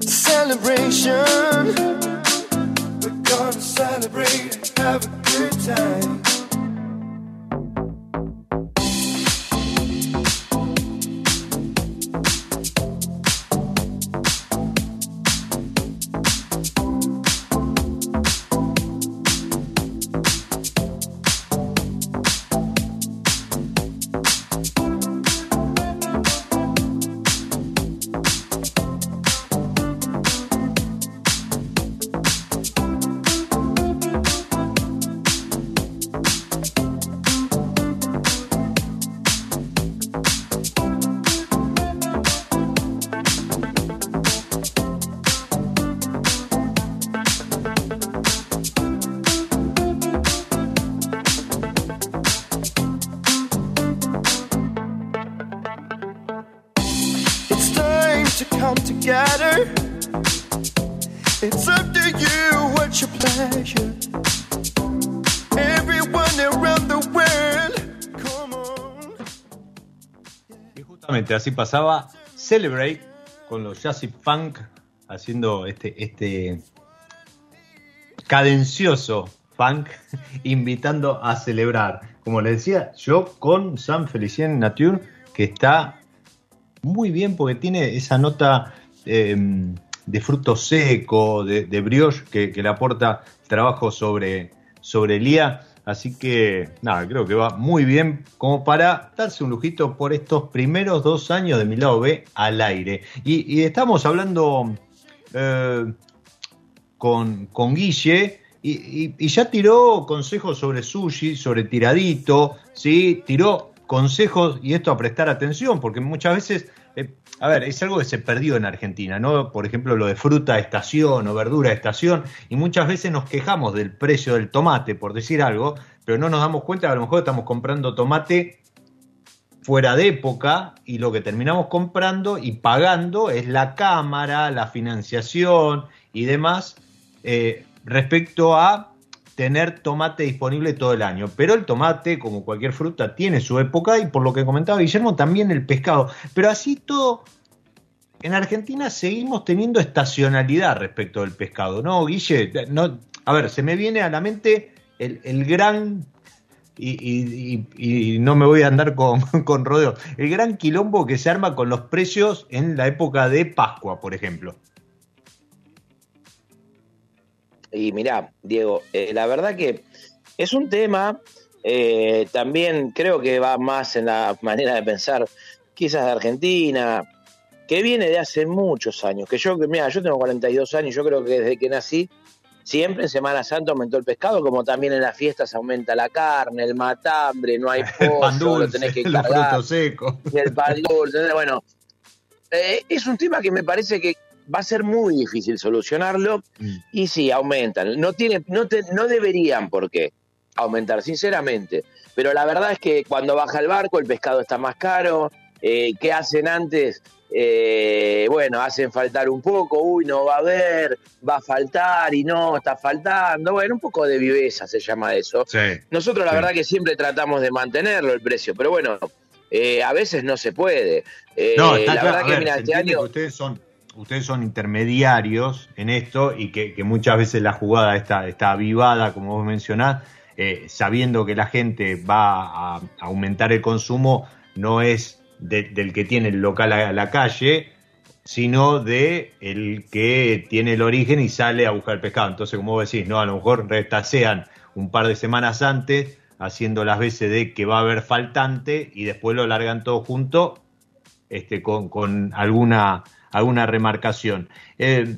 Celebration. We're gonna celebrate and have a good time. Y justamente así pasaba Celebrate con los Jazzy Funk haciendo este, este cadencioso funk, invitando a celebrar. Como les decía, yo con San Felicien Nature, que está muy bien porque tiene esa nota em, de fruto seco, de, brioche, que, le aporta trabajo sobre, sobre el Así que, nada, creo que va muy bien como para darse un lujito por estos primeros dos años de mi lado B al aire. Y, estamos hablando eh, con, con Guille y ya tiró consejos sobre sushi, sobre tiradito, ¿sí? Tiró consejos y esto a prestar atención, porque muchas veces, eh, a ver, es algo que se perdió en Argentina, ¿no? Por ejemplo, lo de fruta estación o verdura estación, y muchas veces nos quejamos del precio del tomate, por decir algo, pero no nos damos cuenta que a lo mejor estamos comprando tomate fuera de época y lo que terminamos comprando y pagando es la cámara, la financiación y demás eh, respecto a tener tomate disponible todo el año. Pero el tomate, como cualquier fruta, tiene su época y por lo que comentaba Guillermo, también el pescado. Pero así todo, en Argentina seguimos teniendo estacionalidad respecto del pescado, ¿no, Guille? No, a ver, se me viene a la mente el, el gran y, y- y- y no me voy a andar con, con rodeos. El gran quilombo que se arma con los precios en la época de Pascua, por ejemplo. Y mirá, Diego, eh, la verdad que es un tema, eh, también creo que va más en la manera de pensar, quizás de Argentina, que viene de hace muchos años. Que yo, mira, yo tengo 42 años, yo creo que desde que nací, siempre en Semana Santa aumentó el pescado, como también en las fiestas aumenta la carne, el matambre, no hay El pollo, lo tenés que cargar secos. y el pan dulce. Bueno, eh, es un tema que me parece que va a ser muy difícil solucionarlo Mm. y sí, aumentan. No, tiene, no, te- no deberían por qué aumentar, sinceramente. Pero la verdad es que cuando baja el barco el pescado está más caro. Eh, ¿Qué hacen antes? Eh, bueno, hacen faltar un poco, uy, no va a haber, va a faltar y no, está faltando. Bueno, un poco de viveza se llama eso. Sí. Nosotros la Sí. verdad que siempre tratamos de mantenerlo el precio, pero bueno, eh, a veces no se puede. No, está la claro. verdad A que ver, mira, este año que ustedes son, ustedes son intermediarios en esto y que, muchas veces la jugada está, está avivada, como vos mencionás, eh, sabiendo que la gente va a aumentar el consumo, no es de- del que tiene el local a la calle, sino de el que tiene el origen y sale a buscar pescado. Entonces, como vos decís, no, a lo mejor retasean un par de semanas antes, haciendo las veces de que va a haber faltante y después lo largan todo junto este, con, con alguna, alguna remarcación. Eh,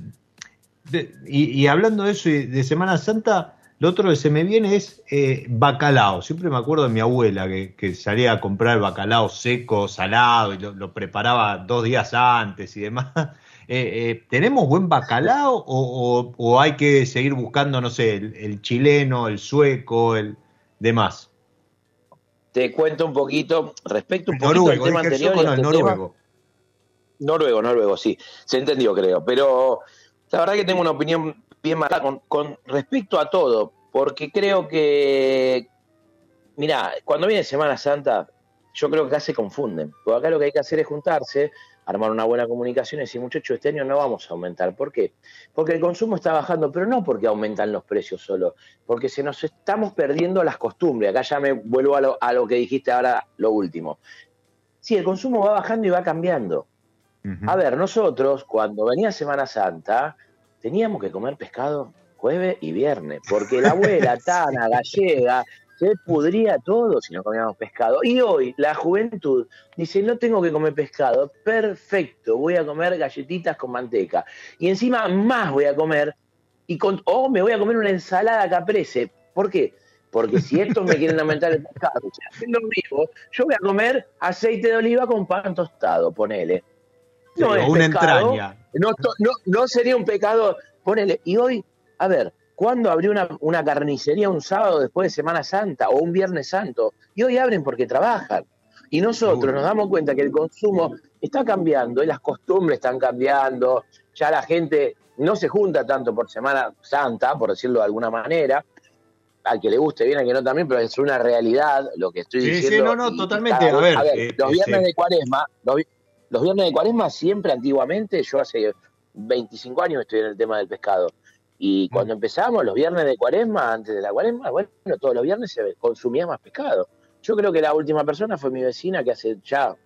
de- y, y hablando de eso y de Semana Santa, lo otro que se me viene es eh, bacalao. Siempre me acuerdo de mi abuela que, que salía a comprar bacalao seco, salado, y lo, lo preparaba dos días antes y demás. Eh, eh, ¿Tenemos buen bacalao o, o- o hay que seguir buscando, no sé, el, el chileno, el sueco, el demás? te cuento un poquito respecto un poquito noruego, al tema anterior. el noruego. Noruego, noruego, sí. Se entendió, creo. Pero la verdad que tengo una opinión bien con, con respecto a todo, porque creo que, mira, cuando viene Semana Santa, yo creo que acá se confunden. Porque acá lo que hay que hacer es juntarse, armar una buena comunicación y decir, muchachos, este año no vamos a aumentar. ¿Por qué? Porque el consumo está bajando, pero no porque aumentan los precios solo, porque se nos estamos perdiendo las costumbres. Acá ya me vuelvo a lo, a lo que dijiste ahora, lo último. Sí, el consumo va bajando y va cambiando. A ver, nosotros cuando venía Semana Santa teníamos que comer pescado jueves y viernes, porque la abuela Tana gallega se pudría todo si no comíamos pescado. Y hoy la juventud dice, no tengo que comer pescado, perfecto, voy a comer galletitas con manteca. Y encima más voy a comer, y con, o me voy a comer una ensalada caprese. ¿Por qué? Porque si estos me quieren aumentar el pescado, o sea, mismo, yo voy a comer aceite de oliva con pan tostado, ponele. Sí, o una entraña. No, no, no sería un pecado. Ponele. Y hoy, a ver, ¿cuándo abrió una, una carnicería un sábado después de Semana Santa o un Viernes Santo? Y hoy abren porque trabajan. Y nosotros nos damos cuenta que el consumo está cambiando y las costumbres están cambiando. Ya la gente no se junta tanto por Semana Santa, por decirlo de alguna manera. Al que le guste bien, al que no también, pero es una realidad lo que estoy Sí, diciendo. sí, no, no, totalmente. cada A uno- ver, eh, los viernes ese- de cuaresma, los, los viernes de cuaresma siempre antiguamente, yo hace 25 años estoy en el tema del pescado. Y Mm. cuando empezamos los viernes de cuaresma, antes de la cuaresma, bueno, todos los viernes se consumía más pescado. Yo creo que la última persona fue mi vecina que hace ya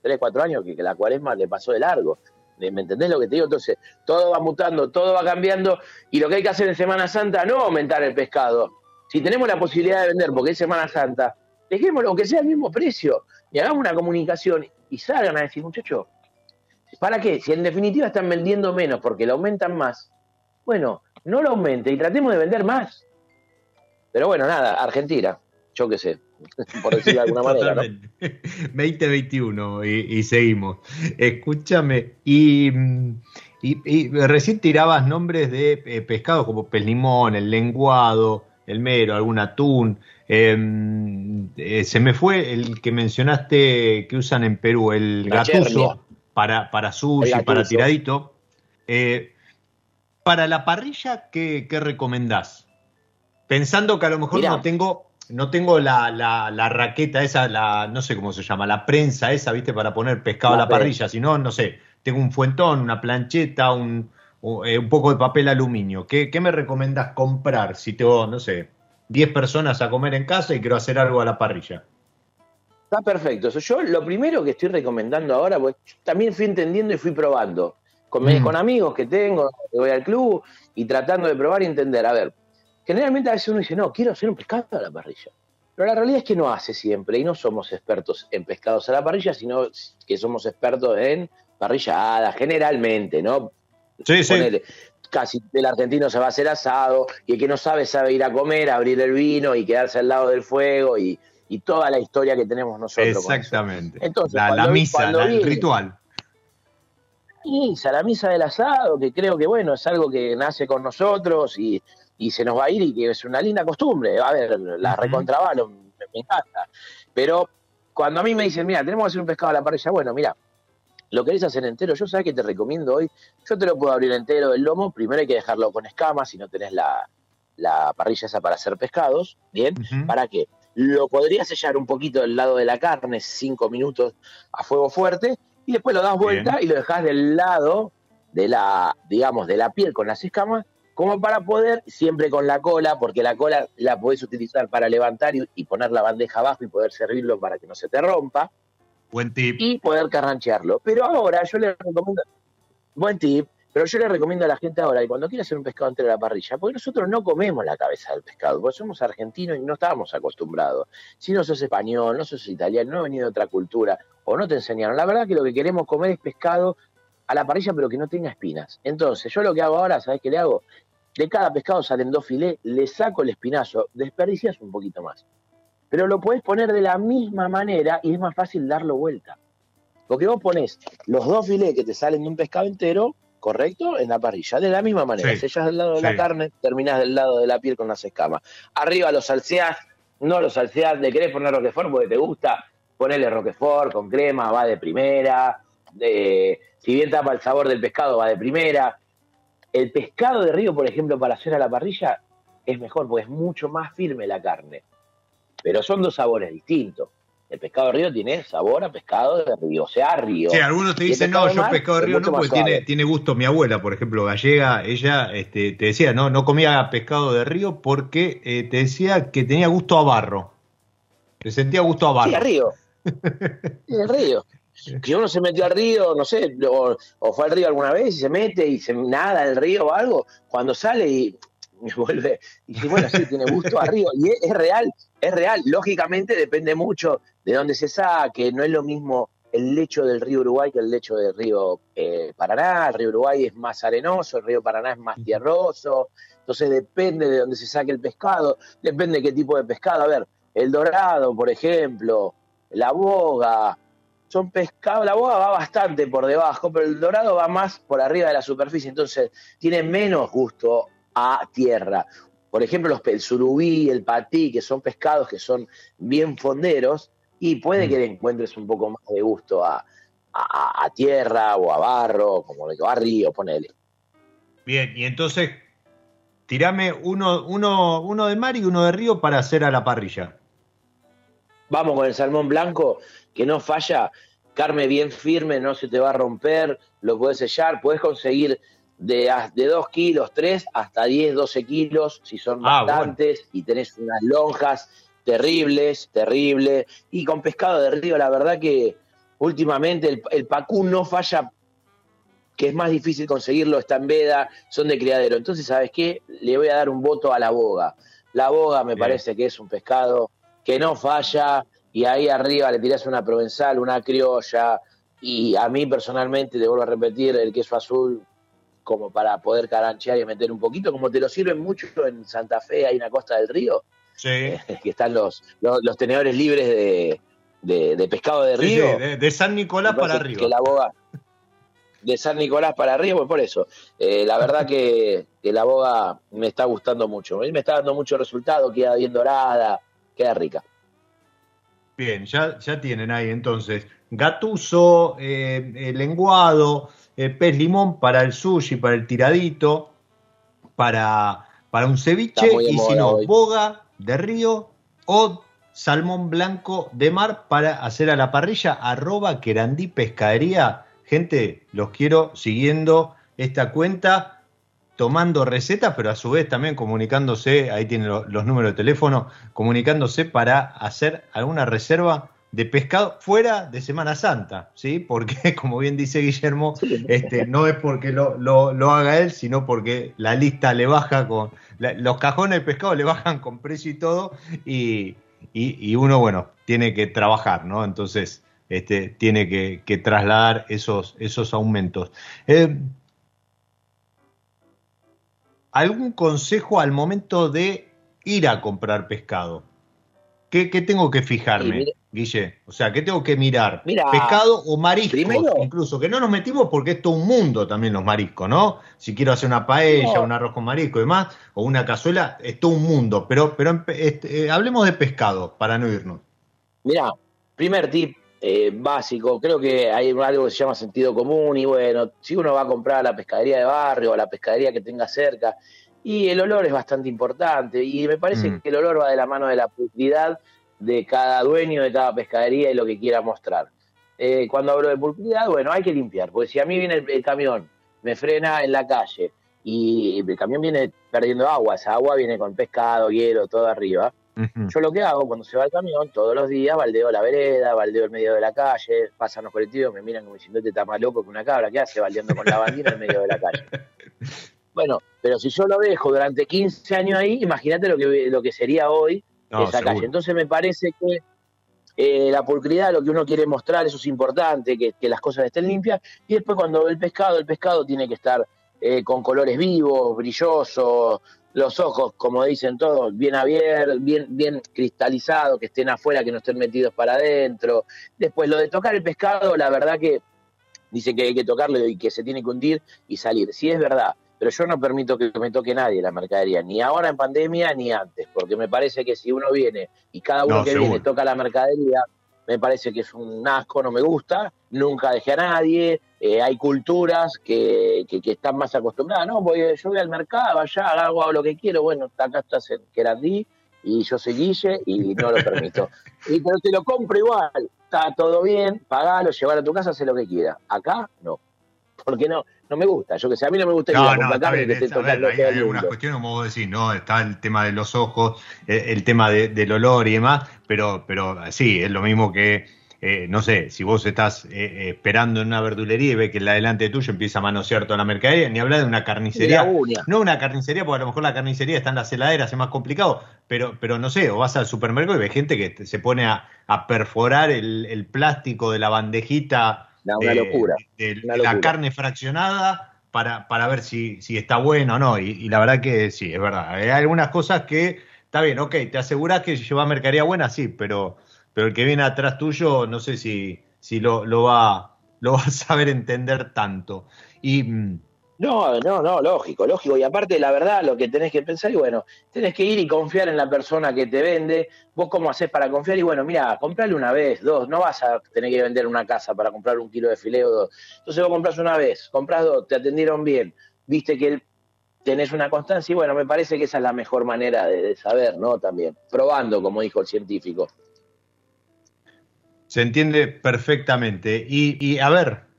3, 4 años que, que la cuaresma le pasó de largo. ¿Me me entendés lo que te digo? Entonces, todo va mutando, todo va cambiando, y lo que hay que hacer en Semana Santa no aumentar el pescado, Si tenemos la posibilidad de vender porque es Semana Santa, dejémoslo, aunque sea al mismo precio, y hagamos una comunicación y salgan a decir, muchachos, ¿para qué? Si en definitiva están vendiendo menos porque lo aumentan más, bueno, no lo aumente y tratemos de vender más. Pero bueno, nada, Argentina, yo qué sé, por decirlo de alguna manera. ¿no? Totalmente. 2021 y, seguimos. Escúchame, y, y- recién tirabas nombres de eh, pescados como pez limón, el lenguado, el mero, algún atún. Eh, eh, se me fue el que mencionaste que usan en Perú, el gatuso, para, para sushi, para tiradito. Eh, para la parrilla, ¿qué, qué recomendás? Pensando que a lo mejor Mirá. no tengo, no tengo la, la- la raqueta esa, la, no sé cómo se llama, la prensa esa, ¿viste? Para poner pescado La a la parrilla, sino, no sé, tengo un fuentón, una plancheta, un, eh, un poco de papel aluminio. ¿Qué, qué me recomendás comprar si tengo, no sé, 10 personas a comer en casa y quiero hacer algo a la parrilla? Está perfecto. Yo lo primero que estoy recomendando ahora, pues yo también fui entendiendo y fui probando. Con, Mm. con amigos que tengo, que voy al club y tratando de probar y entender. A ver, generalmente a veces uno dice, no, quiero hacer un pescado a la parrilla. Pero la realidad es que no hace siempre y no somos expertos en pescados a la parrilla, sino que somos expertos en parrillada, generalmente, ¿no? Sí, sí. Casi el argentino se va a hacer asado y el que no sabe sabe ir a comer, abrir el vino y quedarse al lado del fuego y, y toda la historia que tenemos nosotros. Exactamente. Entonces, la, la cuando vi- misa, la- el ritual. misa, la misa del asado, que creo que bueno, es algo que nace con nosotros y, y se nos va a ir y que es una linda costumbre. A ver, la recontrabalo, me, me encanta. Pero cuando a mí me dicen, mira, tenemos que hacer un pescado a la parrilla, bueno, mira, lo querés hacer entero, yo sabes que te recomiendo hoy, yo te lo puedo abrir entero del lomo, primero hay que dejarlo con escamas si no tenés la, la parrilla esa para hacer pescados, ¿bien? ¿Para qué? Lo podrías sellar un poquito del lado de la carne, cinco minutos a fuego fuerte, y después lo das vuelta y lo dejas del lado de la, digamos, de la piel con las escamas, como para poder, siempre con la cola, porque la cola la podés utilizar para levantar y, y poner la bandeja abajo y poder servirlo para que no se te rompa, Buen tip. y poder carranchearlo. Pero ahora yo le recomiendo, buen tip, pero yo le recomiendo a la gente ahora que cuando quiera hacer un pescado entero a la parrilla, porque nosotros no comemos la cabeza del pescado, porque somos argentinos y no estábamos acostumbrados. Si no sos español, no sos italiano, no has venido de otra cultura, o no te enseñaron. La verdad que lo que queremos comer es pescado a la parrilla, pero que no tenga espinas. Entonces, yo lo que hago ahora, ¿sabes qué le hago? De cada pescado salen dos filés, le saco el espinazo, desperdicias un poquito más. Pero lo podés poner de la misma manera y es más fácil darlo vuelta. Porque vos ponés los dos filés que te salen de un pescado entero, ¿correcto? En la parrilla, de la misma manera. Sí, Sellas del lado de sí. la carne, terminás del lado de la piel con las escamas. Arriba los salseás, no los salseás, le querés poner roquefort porque te gusta, ponele roquefort con crema, va de primera. De, si bien tapa el sabor del pescado, va de primera. El pescado de río, por ejemplo, para hacer a la parrilla, es mejor porque es mucho más firme la carne. Pero son dos sabores distintos. El pescado de río tiene sabor a pescado de río, o sea, a río. Sí, algunos te el dicen, no, yo pescado de río no, porque tiene, tiene gusto. Mi abuela, por ejemplo, gallega, ella este, te decía, no, no comía pescado de río porque eh, te decía que tenía gusto a barro. Te sentía gusto a barro. Sí, a río. Al río. Si uno se metió al río, no sé, o, o fue al río alguna vez y se mete y se nada al río o algo, cuando sale y vuelve, y dice, bueno, sí, tiene gusto a río. Y es, es real, es real. Lógicamente depende mucho de dónde se saque, no es lo mismo el lecho del río Uruguay que el lecho del río eh, Paraná. El río Uruguay es más arenoso, el río Paraná es más tierroso. Entonces depende de dónde se saque el pescado, depende de qué tipo de pescado. A ver, el dorado, por ejemplo, la boga, son pescados, la boga va bastante por debajo, pero el dorado va más por arriba de la superficie, entonces tiene menos gusto a tierra. Por ejemplo, los, el surubí, el patí, que son pescados que son bien fonderos, y puede que le encuentres un poco más de gusto a, a- a tierra o a barro, como le a río, ponele. Bien, y entonces, tirame uno, uno, uno de mar y uno de río para hacer a la parrilla. Vamos con el salmón blanco, que no falla, carne bien firme, no se te va a romper, lo puedes sellar, puedes conseguir de, de 2 kilos, 3 hasta 10, 12 kilos, si son Ah, bastantes, y tenés unas lonjas terribles, terribles, y con pescado de río, la verdad que últimamente el, el pacú no falla, que es más difícil conseguirlo, está en veda, son de criadero. Entonces, ¿sabes qué? Le voy a dar un voto a la boga. La boga me Bien. parece que es un pescado que no falla y ahí arriba le tirás una provenzal, una criolla y a mí personalmente, te vuelvo a repetir, el queso azul como para poder caranchear y meter un poquito, como te lo sirven mucho en Santa Fe, hay una costa del río, Sí. que están los, los, los tenedores libres de, de- de pescado de río. sí, de, de San Nicolás para arriba. Que la boga de San Nicolás para arriba, pues por eso. Eh, la verdad que, que la boga me está gustando mucho. Me está dando mucho resultado, queda bien dorada, queda rica. Bien, ya, ya tienen ahí entonces gatuso, eh, eh, lenguado, eh, pez limón para el sushi, para el tiradito, para, para un ceviche y si no, hoy. boga de río o salmón blanco de mar para hacer a la parrilla, arroba querandí pescadería. Gente, los quiero siguiendo esta cuenta, tomando recetas, pero a su vez también comunicándose, ahí tienen lo- los números de teléfono, comunicándose para hacer alguna reserva de pescado fuera de Semana Santa, ¿sí? Porque, como bien dice Guillermo, este, no es porque lo, lo- lo haga él, sino porque la lista le baja con, la- los cajones de pescado le bajan con precio y todo, y, y- y uno, bueno, tiene que trabajar, ¿no? Entonces, este, tiene que, que trasladar esos, esos aumentos. Eh, ¿Algún consejo al momento de ir a comprar pescado? ¿Qué, qué tengo que fijarme, Sí, Guille? O sea, ¿qué tengo que mirar? Mira, ¿Pescado o mariscos? primero- incluso, que no nos metimos porque es todo un mundo también los mariscos, ¿no? Si quiero hacer una paella, No. un arroz con marisco y demás, o una cazuela, es todo un mundo. Pero, pero este, eh, hablemos de pescado, para no irnos. Mirá, primer tip eh, básico, creo que hay algo que se llama sentido común y bueno, si uno va a comprar a la pescadería de barrio o a la pescadería que tenga cerca, y el olor es bastante importante y me parece Mm. que el olor va de la mano de la pulcridad de cada dueño de cada pescadería y lo que quiera mostrar. Eh, cuando hablo de pulcridad, bueno, hay que limpiar, porque si a mí viene el, el camión, me frena en la calle y el camión viene perdiendo agua, esa agua viene con pescado, hielo, todo arriba, yo lo que hago cuando se va el camión, todos los días baldeo la vereda, baldeo el medio de la calle, pasan los colectivos, me miran como diciendo, este está más loco que una cabra, ¿qué hace baldeando con la bandina en el medio de la calle? Bueno, pero si yo lo dejo durante 15 años ahí, imagínate lo que, lo que sería hoy No, esa calle. Entonces me parece que eh, la pulcridad, lo que uno quiere mostrar, eso es importante, que, que las cosas estén limpias. Y después cuando ve el pescado, el pescado tiene que estar eh, con colores vivos, brillosos, los ojos, como dicen todos, bien abiertos, bien, bien cristalizados, que estén afuera, que no estén metidos para adentro. Después lo de tocar el pescado, la verdad que dice que hay que tocarlo y que se tiene que hundir y salir. Sí es verdad, pero yo no permito que me toque nadie la mercadería, ni ahora en pandemia ni antes, porque me parece que si uno viene y cada uno No, que seguro. viene toca la mercadería, me parece que es un asco, no me gusta, nunca dejé a nadie, eh, hay culturas que, que, que están más acostumbradas, no, voy, yo voy al mercado, allá hago, hago lo que quiero, bueno, acá estás en Querandí y yo soy Guille y no lo permito. Y, pero te lo compro igual, está todo bien, pagalo, llevar a tu casa, haz lo que quieras. Acá no, porque no, no me gusta, yo que sé, a mí no me gusta No, no, bien. que es- a ver, hay, hay algunas cuestiones, como vos decís, ¿no? Está el tema de los ojos, eh, el tema de- del olor y demás, pero, pero sí, es lo mismo que, eh, no sé, si vos estás eh, eh, esperando en una verdulería y ves que la delante tuyo empieza a manosear toda la mercadería, ni hablar de una carnicería. No una carnicería, porque a lo mejor la carnicería está en las heladeras, es más complicado, pero, pero no sé, o vas al supermercado y ves gente que te- se pone a, a perforar el, el plástico de la bandejita No, una de- locura, de, de una la locura. carne fraccionada para, para ver si, si está buena o no. Y, y la verdad que sí, es verdad. Hay algunas cosas que, está bien, ok, te aseguras que lleva mercadería buena, sí, pero, pero el que viene atrás tuyo, no sé si, si lo, lo, va, lo va a saber entender tanto. Y mm, No, no, no, lógico, lógico. Y aparte, la verdad, lo que tenés que pensar, y bueno, tenés que ir y confiar en la persona que te vende. Vos cómo haces para confiar, y bueno, mira, comprarle una vez, dos, no vas a tener que vender una casa para comprar un kilo de fileo dos. Entonces vos compras una vez, compras dos, te atendieron bien, viste que tenés una constancia, y bueno, me parece que esa es la mejor manera de, de saber, ¿no? También, probando, como dijo el científico. se entiende perfectamente. Y, y a ver,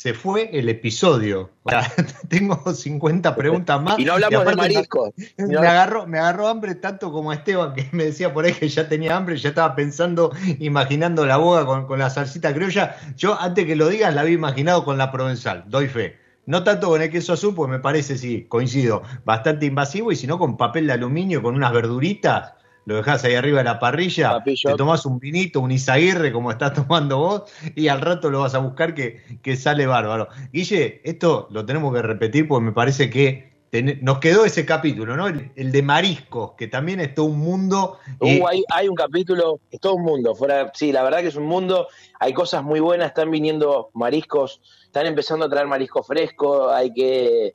se fue el episodio. O sea, tengo 50 preguntas más. Y no hablamos de aparte me- mariscos. y no- Me agarró, me agarró hambre tanto como a Esteban, que me decía por ahí que ya tenía hambre, ya estaba pensando, imaginando la boga con, con la salsita criolla. Yo, antes que lo digas, la había imaginado con la provenzal, doy fe. no tanto con el queso azul, pues me parece, sí, coincido, bastante invasivo, y si no con papel de aluminio, con unas verduritas, lo dejás ahí arriba de la parrilla, Papillo. te tomás un vinito, un Izaguirre, como estás tomando vos, y al rato lo vas a buscar que, que sale bárbaro. Guille, esto lo tenemos que repetir porque me parece que ten- nos quedó ese capítulo, ¿no? El, el de mariscos, que también es todo un mundo. y- Uh, hay, hay un capítulo, es todo un mundo. Fuera, sí, la verdad que es un mundo. Hay cosas muy buenas, están viniendo mariscos, están empezando a traer marisco fresco. Hay que.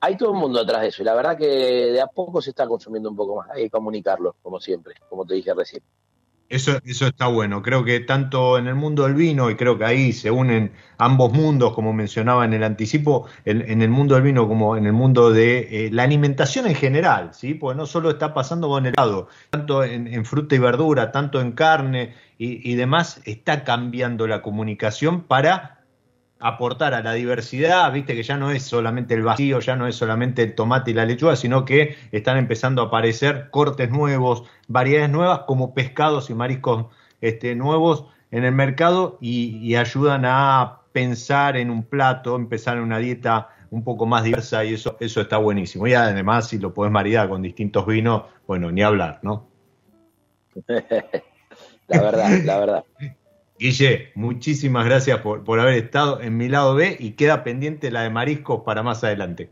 Hay todo un mundo atrás de eso. Y la verdad que de a poco se está consumiendo un poco más. Hay que comunicarlo, como siempre, como te dije recién. Eso, eso está bueno. Creo que tanto en el mundo del vino, y creo que ahí se unen ambos mundos, como mencionaba en el anticipo, en, en el mundo del vino como en el mundo de eh, la alimentación en general, ¿sí? Porque no solo está pasando con el helado, tanto en, en fruta y verdura, tanto en carne y, y demás, está cambiando la comunicación para aportar a la diversidad, viste que ya no es solamente el vacío, ya no es solamente el tomate y la lechuga, sino que están empezando a aparecer cortes nuevos, variedades nuevas como pescados y mariscos este, nuevos en el mercado y, ayudan a pensar en un plato, empezar en una dieta un poco más diversa y eso, eso está buenísimo. Y además si lo podés maridar con distintos vinos, bueno, ni hablar, ¿no? La verdad, la verdad. Guille, muchísimas gracias por, por haber estado en mi lado B y queda pendiente la de mariscos para más adelante.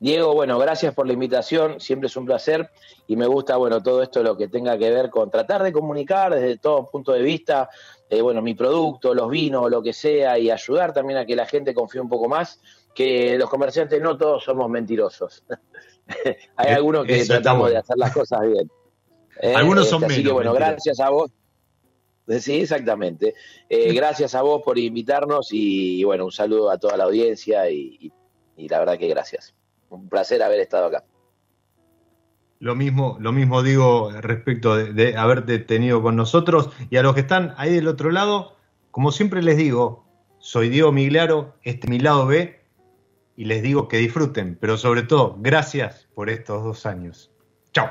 Diego, bueno, gracias por la invitación, siempre es un placer y me gusta, bueno, todo esto lo que tenga que ver con tratar de comunicar desde todo punto de vista, eh, bueno, mi producto, los vinos, lo que sea, y ayudar también a que la gente confíe un poco más, que los comerciantes no todos somos mentirosos. Hay Eh, algunos que eso tratamos de bueno. hacer las cosas bien. Eh, Algunos son Así que menos bueno, mentirosos. gracias a vos. Sí, exactamente. Eh, gracias a vos por invitarnos y, bueno, un saludo a toda la audiencia y, y- y la verdad que gracias. Un placer haber estado acá. Lo mismo, lo mismo digo respecto de, de haberte tenido con nosotros y a los que están ahí del otro lado, como siempre les digo, soy Diego Miglaro, este es mi lado B y les digo que disfruten, pero sobre todo, gracias por estos dos años. Chao.